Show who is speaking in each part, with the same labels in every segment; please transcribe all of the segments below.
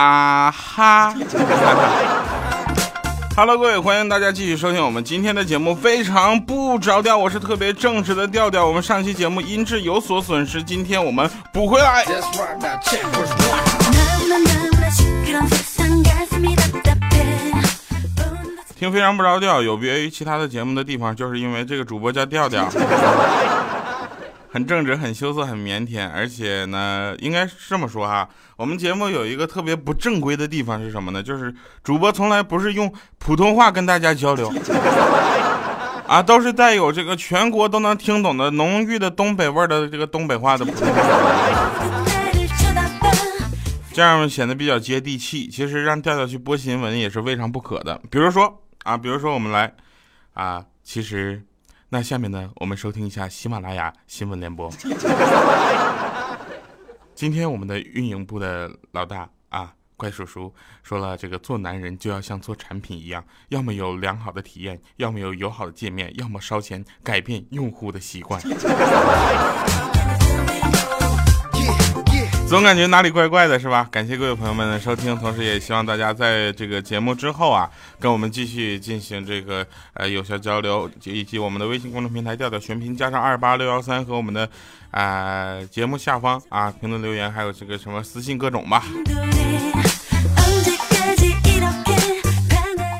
Speaker 1: 啊哈。Hello，各位，欢迎大家继续收听我们今天的节目，非常不着调，我是特别正直的调调。我们上期节目音质有所损失，今天我们补回来。听非常不着调，有别于其他的节目的地方，就是因为这个主播叫调调。很正直，很羞涩，很腼腆，而且呢，应该是这么说哈。我们节目有一个特别不正规的地方是什么呢？就是主播从来不是用普通话跟大家交流，啊，都是带有这个全国都能听懂的浓郁的东北味儿的这个东北话的普通话，这样显得比较接地气。其实让调调去播新闻也是未尝不可的。比如说啊，比如说我们来啊，其实。那下面呢，我们收听一下喜马拉雅新闻联播。今天我们的运营部的老大啊，怪叔叔说了，这个做男人就要像做产品一样，要么有良好的体验，要么有友好的界面，要么烧钱改变用户的习惯。总感觉哪里怪怪的，是吧？感谢各位朋友们的收听，同时也希望大家在这个节目之后啊，跟我们继续进行这个呃有效交流，以及我们的微信公众平台调调全拼加上二八六幺三和我们的啊节目下方啊评论留言，还有这个什么私信各种吧。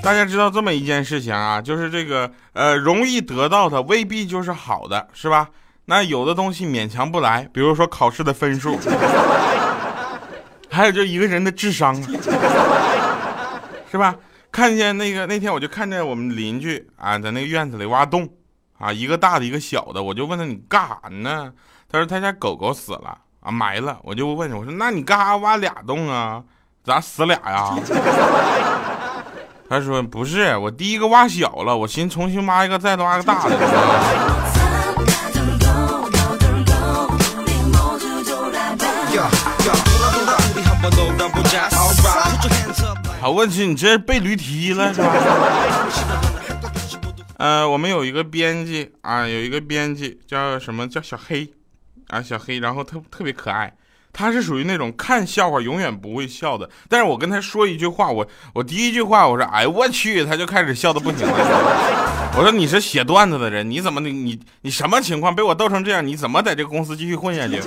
Speaker 1: 大家知道这么一件事情啊，就是这个呃容易得到的未必就是好的，是吧？那有的东西勉强不来，比如说考试的分数，还有就一个人的智商，是吧？看见那个那天我就看见我们邻居啊，在那个院子里挖洞，啊，一个大的一个小的，我就问他你干啥呢？他说他家狗狗死了啊，埋了。我就问我说那你干啥挖俩洞啊？咋死俩呀？他说不是，我第一个挖小了，我寻思重新挖一个，再挖个大的。好，问题你这被驴踢了是吧？呃，我们有一个编辑啊，有一个编辑叫什么叫小黑啊，小黑，然后特特别可爱，他是属于那种看笑话永远不会笑的，但是我跟他说一句话，我我第一句话我说哎我去，他就开始笑的不行了。我说你是写段子的人，你怎么你你你什么情况被我逗成这样？你怎么在这个公司继续混下去？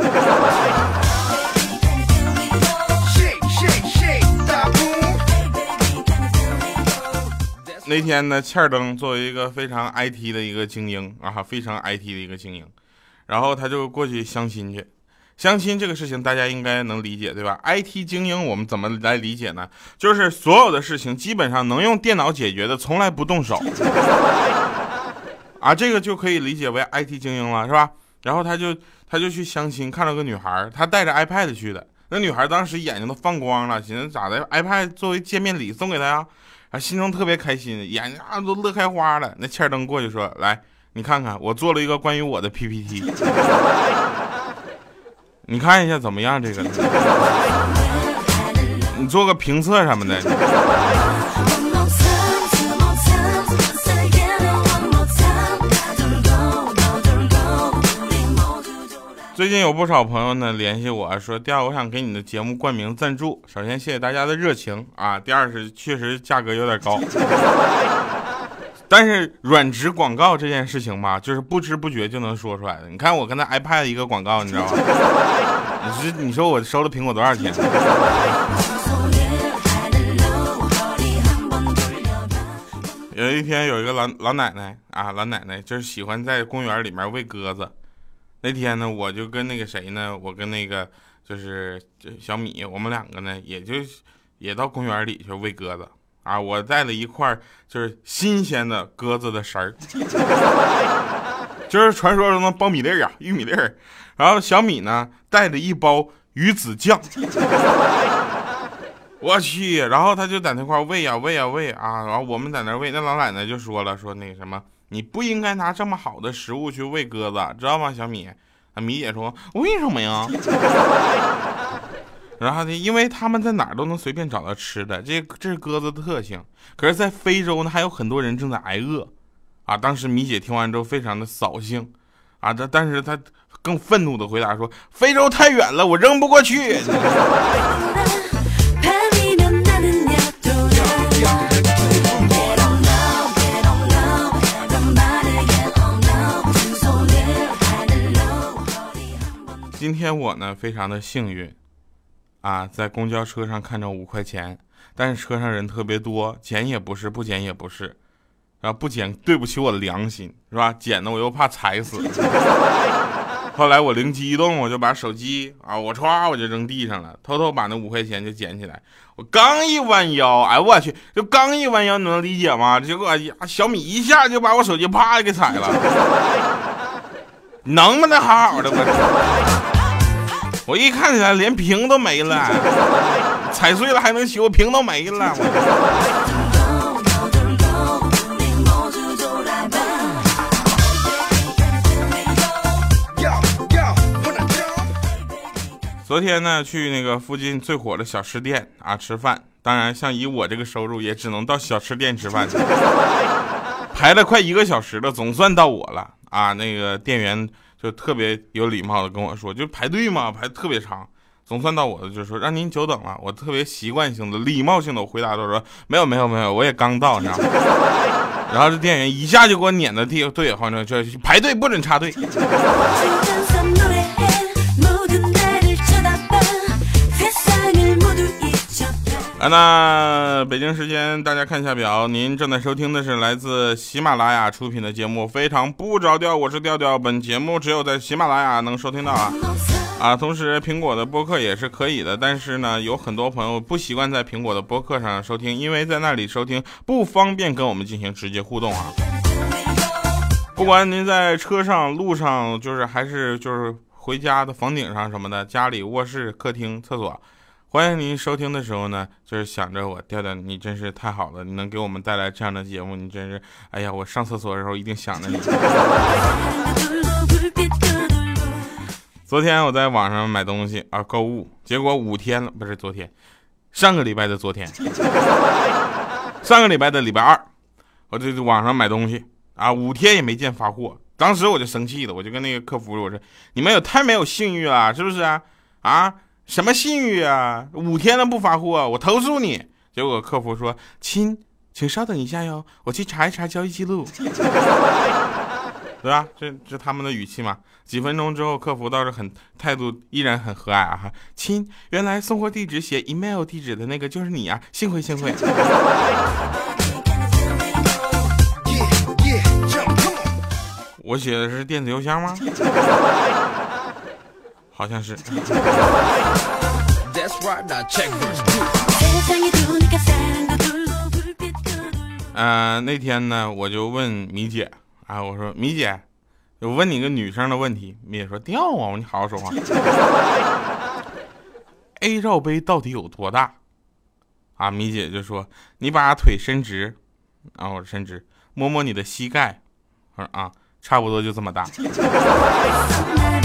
Speaker 1: 那天呢，欠灯作为一个非常 IT 的一个精英啊，非常 IT 的一个精英，然后他就过去相亲去。相亲这个事情大家应该能理解，对吧？IT 精英我们怎么来理解呢？就是所有的事情基本上能用电脑解决的，从来不动手。啊，这个就可以理解为 IT 精英了，是吧？然后他就他就去相亲，看到个女孩，他带着 iPad 去的。那女孩当时眼睛都放光了，寻思咋的？iPad 作为见面礼送给他呀？啊心中特别开心，眼睛都乐开花了。那欠灯过去说：“来，你看看，我做了一个关于我的 PPT，你看一下怎么样？这个，你做个评测什么的。”最近有不少朋友呢联系我说，第二我想给你的节目冠名赞助。首先谢谢大家的热情啊，第二是确实价格有点高，但是软植广告这件事情吧，就是不知不觉就能说出来的。你看我跟他 iPad 一个广告，你知道吗？你是你说我收了苹果多少钱？有一天有一个老老奶奶啊，老奶奶就是喜欢在公园里面喂鸽子。那天呢，我就跟那个谁呢，我跟那个就是小米，我们两个呢，也就也到公园里去喂鸽子啊。我带了一块就是新鲜的鸽子的食儿，就是传说中的苞米粒儿啊，玉米粒儿。然后小米呢带了一包鱼子酱，我去，然后他就在那块喂呀喂呀喂啊，然后我们在那喂，那老奶奶就说了，说那个什么。你不应该拿这么好的食物去喂鸽子，知道吗，小米？啊，米姐说为什么呀？然后呢，因为他们在哪儿都能随便找到吃的，这这是鸽子的特性。可是，在非洲呢，还有很多人正在挨饿。啊，当时米姐听完之后非常的扫兴，啊，但但是她更愤怒的回答说：非洲太远了，我扔不过去。今天我呢非常的幸运，啊，在公交车上看着五块钱，但是车上人特别多，捡也不是，不捡也不是，然后不捡对不起我的良心，是吧？捡的我又怕踩死。后来我灵机一动，我就把手机啊，我歘我就扔地上了，偷偷把那五块钱就捡起来。我刚一弯腰，哎我去，就刚一弯腰，你能理解吗？结果小米一下就把我手机啪给踩了，能不能好好的我？我一看起来连屏都没了，踩碎了还能修，屏都没了。昨天呢，去那个附近最火的小吃店啊吃饭。当然，像以我这个收入，也只能到小吃店吃饭去。排了快一个小时了，总算到我了啊！那个店员就特别有礼貌的跟我说：“就排队嘛，排特别长。”总算到我了，就说让您久等了。我特别习惯性的、礼貌性的回答他说：“没有，没有，没有，我也刚到，你知道吗？”然后这店员一下就给我撵到地对后头，就排队不准插队。啊，那北京时间，大家看一下表，您正在收听的是来自喜马拉雅出品的节目《非常不着调》，我是调调。本节目只有在喜马拉雅能收听到啊啊，同时苹果的播客也是可以的，但是呢，有很多朋友不习惯在苹果的播客上收听，因为在那里收听不方便跟我们进行直接互动啊。不管您在车上、路上，就是还是就是回家的房顶上什么的，家里卧室、客厅、厕所。欢迎您收听的时候呢，就是想着我调调，你真是太好了，你能给我们带来这样的节目，你真是，哎呀，我上厕所的时候一定想着你。昨天我在网上买东西啊，购物，结果五天了，不是昨天，上个礼拜的昨天，上个礼拜的礼拜二，我这网上买东西啊，五天也没见发货，当时我就生气了，我就跟那个客服我说，你们也太没有信誉了，是不是啊？啊？什么信誉啊！五天了不发货，我投诉你。结果客服说：“亲，请稍等一下哟，我去查一查交易记录。”对吧？这这他们的语气嘛。几分钟之后，客服倒是很态度依然很和蔼啊。哈，亲，原来送货地址写 email 地址的那个就是你啊，幸会幸会。我写的是电子邮箱吗？好像是。嗯，那天呢，我就问米姐啊，我说米姐，我问你个女生的问题。米姐说掉啊，我说你好好说话。A 罩杯到底有多大？啊，米姐就说你把腿伸直，啊我伸直，摸摸你的膝盖，我说啊，差不多就这么大。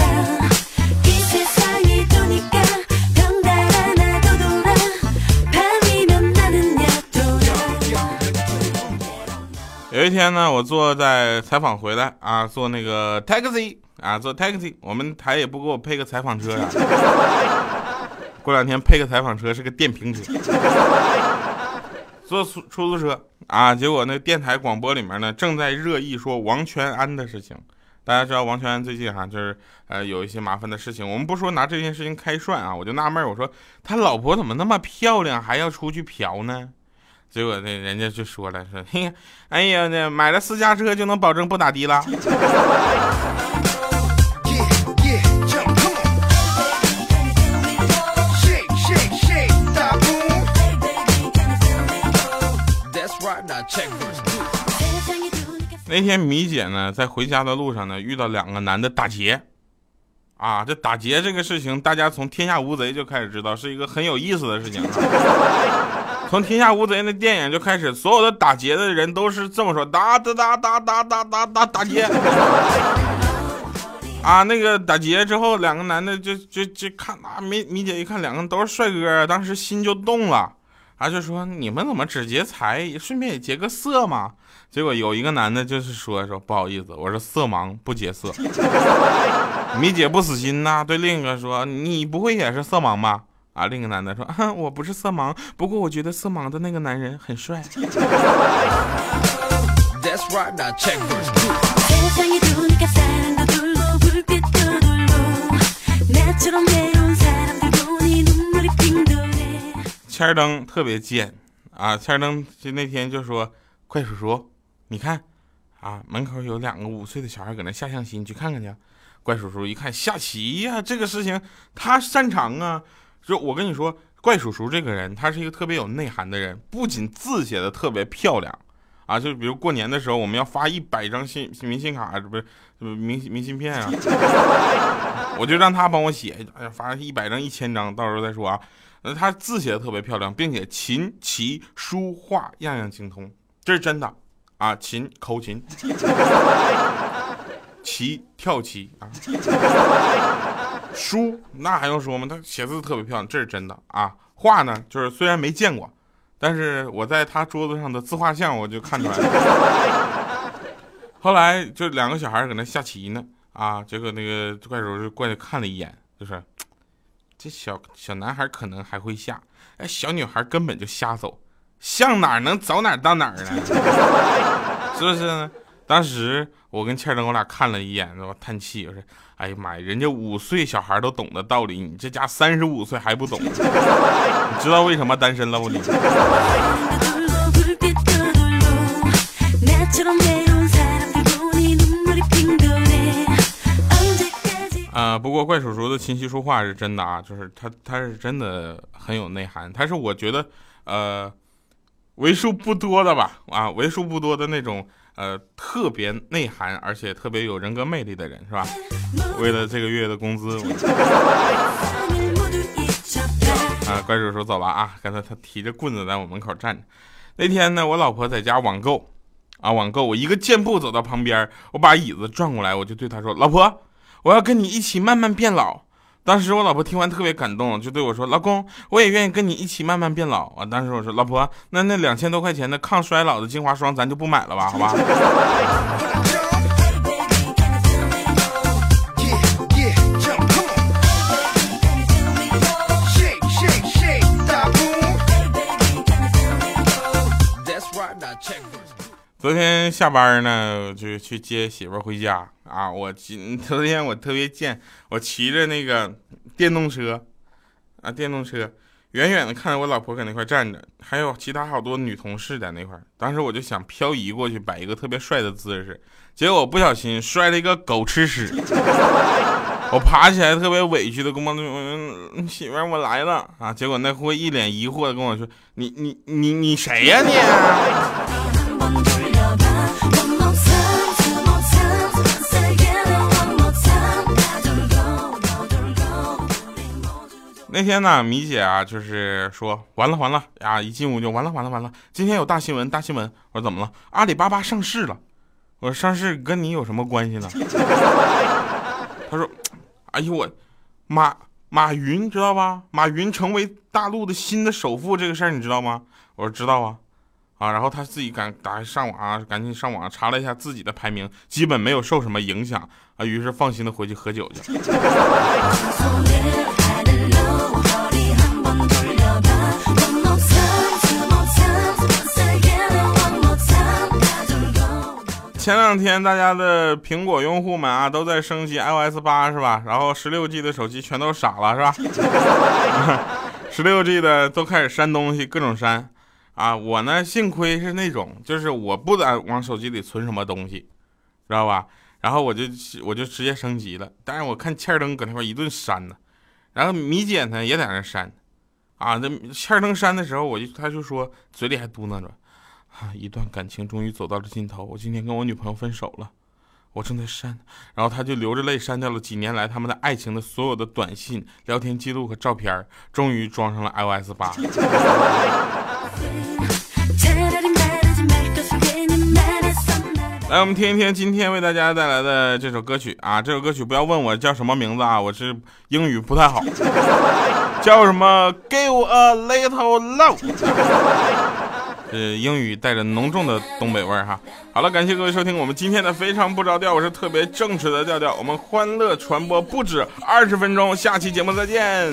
Speaker 1: 有一天呢，我坐在采访回来啊，坐那个 taxi 啊，坐 taxi，我们台也不给我配个采访车呀。过两天配个采访车是个电瓶车。坐出出租车啊，结果那电台广播里面呢正在热议说王全安的事情。大家知道王全安最近哈就是呃有一些麻烦的事情，我们不说拿这件事情开涮啊，我就纳闷，我说他老婆怎么那么漂亮，还要出去嫖呢？结果那人家就说了，说嘿，哎呀，那买了私家车就能保证不打的了。那天米姐呢在回家的路上呢遇到两个男的打劫，啊，这打劫这个事情，大家从《天下无贼》就开始知道是一个很有意思的事情。从《天下无贼》那电影就开始，所有的打劫的人都是这么说：打打打打打打打打打劫。啊，那个打劫之后，两个男的就就就看啊，米米姐一看两个都是帅哥，当时心就动了，啊，就说你们怎么只劫财，顺便也劫个色嘛？结果有一个男的就是说说不好意思，我是色盲，不劫色。米姐不死心呐，对另一个说：你不会也是色盲吧？啊！另一个男的说啊：“我不是色盲，不过我觉得色盲的那个男人很帅。”千儿登特别贱啊！千儿登就那天就说：“怪叔叔，你看啊，门口有两个五岁的小孩搁那下象棋，你去看看去。”怪叔叔一看下棋呀，这个事情他擅长啊。就我跟你说，怪叔叔这个人，他是一个特别有内涵的人，不仅字写的特别漂亮啊，就比如过年的时候，我们要发一百张信明信卡，这不是明明信片啊，我就让他帮我写，哎呀，发一百张、一千张，到时候再说啊。那他字写的特别漂亮，并且琴棋书画样样精通，这是真的啊！琴口琴，棋跳棋啊，书那还用说吗？他写字特别漂亮，这是真的啊！画呢，就是虽然没见过，但是我在他桌子上的自画像我就看出来了。后来就两个小孩搁那下棋呢，啊，结果那个怪叔就过去看了一眼，就是。这小小男孩可能还会下，哎，小女孩根本就瞎走，向哪能走哪到哪儿呢？是不是？当时我跟倩儿灯我俩看了一眼，我叹气，我说：“哎呀妈呀，人家五岁小孩都懂的道理，你这家三十五岁还不懂？你知道为什么单身了不？你？”啊，不过怪叔叔的琴棋书画是真的啊，就是他他是真的很有内涵，他是我觉得呃为数不多的吧啊，为数不多的那种呃特别内涵而且特别有人格魅力的人是吧？为了这个月的工资，啊，怪叔叔走了啊，刚才他提着棍子在我门口站着。那天呢，我老婆在家网购啊，网购，我一个箭步走到旁边，我把椅子转过来，我就对她说，老婆。我要跟你一起慢慢变老。当时我老婆听完特别感动，就对我说：“老公，我也愿意跟你一起慢慢变老啊。”当时我说：“老婆，那那两千多块钱的抗衰老的精华霜，咱就不买了吧，好吧？” 昨天下班呢，就去接媳妇回家啊。我今昨天我特别贱，我骑着那个电动车啊，电动车远远的看着我老婆搁那块站着，还有其他好多女同事在那块。当时我就想漂移过去，摆一个特别帅的姿势，结果我不小心摔了一个狗吃屎。我爬起来特别委屈的跟我媳妇我来了啊。结果那货一脸疑惑的跟我说：“你你你你谁呀你？”那天呢，米姐啊，就是说完了完了呀，一进屋就完了完了完了。今天有大新闻，大新闻！我说怎么了？阿里巴巴上市了。我说上市跟你有什么关系呢？他说，哎呦我，马马云知道吧？马云成为大陆的新的首富这个事儿你知道吗？我说知道啊，啊，然后他自己赶打上网啊，赶紧上网查了一下自己的排名，基本没有受什么影响啊，于是放心的回去喝酒去。前两天大家的苹果用户们啊，都在升级 iOS 八是吧？然后十六 G 的手机全都傻了是吧？十六 G 的都开始删东西，各种删啊！我呢，幸亏是那种，就是我不敢往手机里存什么东西，知道吧？然后我就我就直接升级了。但是我看欠灯搁那块一顿删呢，然后米姐呢也在那删，啊，那欠灯删的时候，我就他就说嘴里还嘟囔着。啊，一段感情终于走到了尽头。我今天跟我女朋友分手了，我正在删，然后他就流着泪删掉了几年来他们的爱情的所有的短信、聊天记录和照片，终于装上了 iOS 八。来，我们听一听今天为大家带来的这首歌曲啊，这首歌曲不要问我叫什么名字啊，我是英语不太好，叫什么？Give a little love。呃，英语带着浓重的东北味儿哈。好了，感谢各位收听我们今天的非常不着调，我是特别正直的调调。我们欢乐传播不止二十分钟，下期节目再见。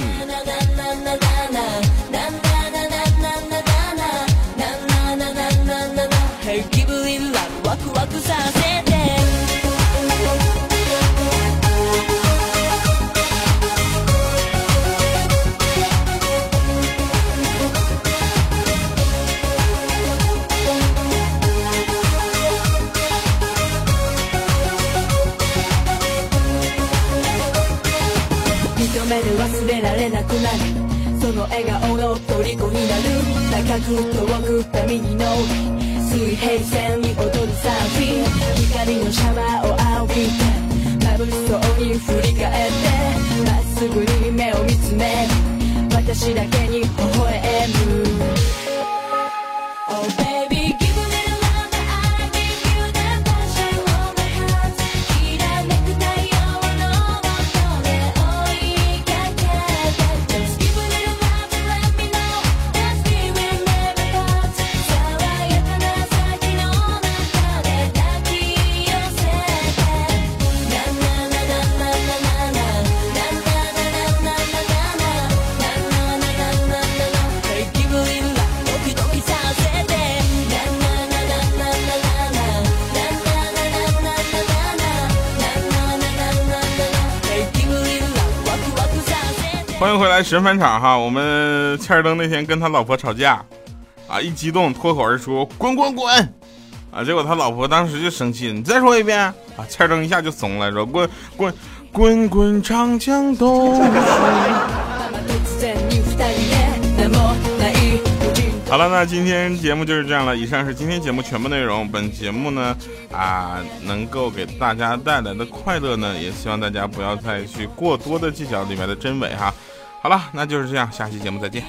Speaker 1: 欢迎回来神返场哈！我们欠儿登那天跟他老婆吵架，啊，一激动脱口而出“滚滚滚”，啊，结果他老婆当时就生气，你再说一遍啊！欠儿登一下就怂了，说“滚滚滚滚长江东好了，那今天节目就是这样了。以上是今天节目全部内容。本节目呢，啊，能够给大家带来的快乐呢，也希望大家不要再去过多的计较里面的真伪哈。好了，那就是这样，下期节目再见。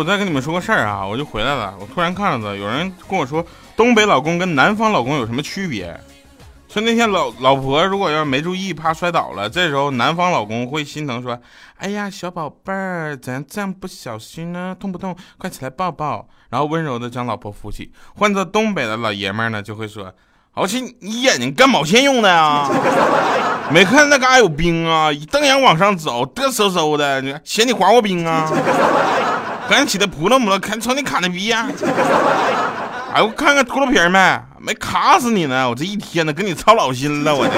Speaker 1: 我再跟你们说个事儿啊，我就回来了。我突然看到有人跟我说，东北老公跟南方老公有什么区别？说那天老老婆如果要是没注意，怕摔倒了，这时候南方老公会心疼说：“哎呀，小宝贝儿，怎样这样不小心呢？痛不痛？快起来抱抱。”然后温柔的将老婆扶起。换做东北的老爷们儿呢，就会说：“好气，你眼睛干毛线用的呀？没看那嘎有冰啊？一瞪眼往上走，嘚嗖嗖的，你嫌你滑过冰啊？”赶紧起来扑棱扑棱，看瞅你卡那逼样！哎，我看看秃噜皮儿没？没卡死你呢！我这一天呢，跟你操老心了，我这。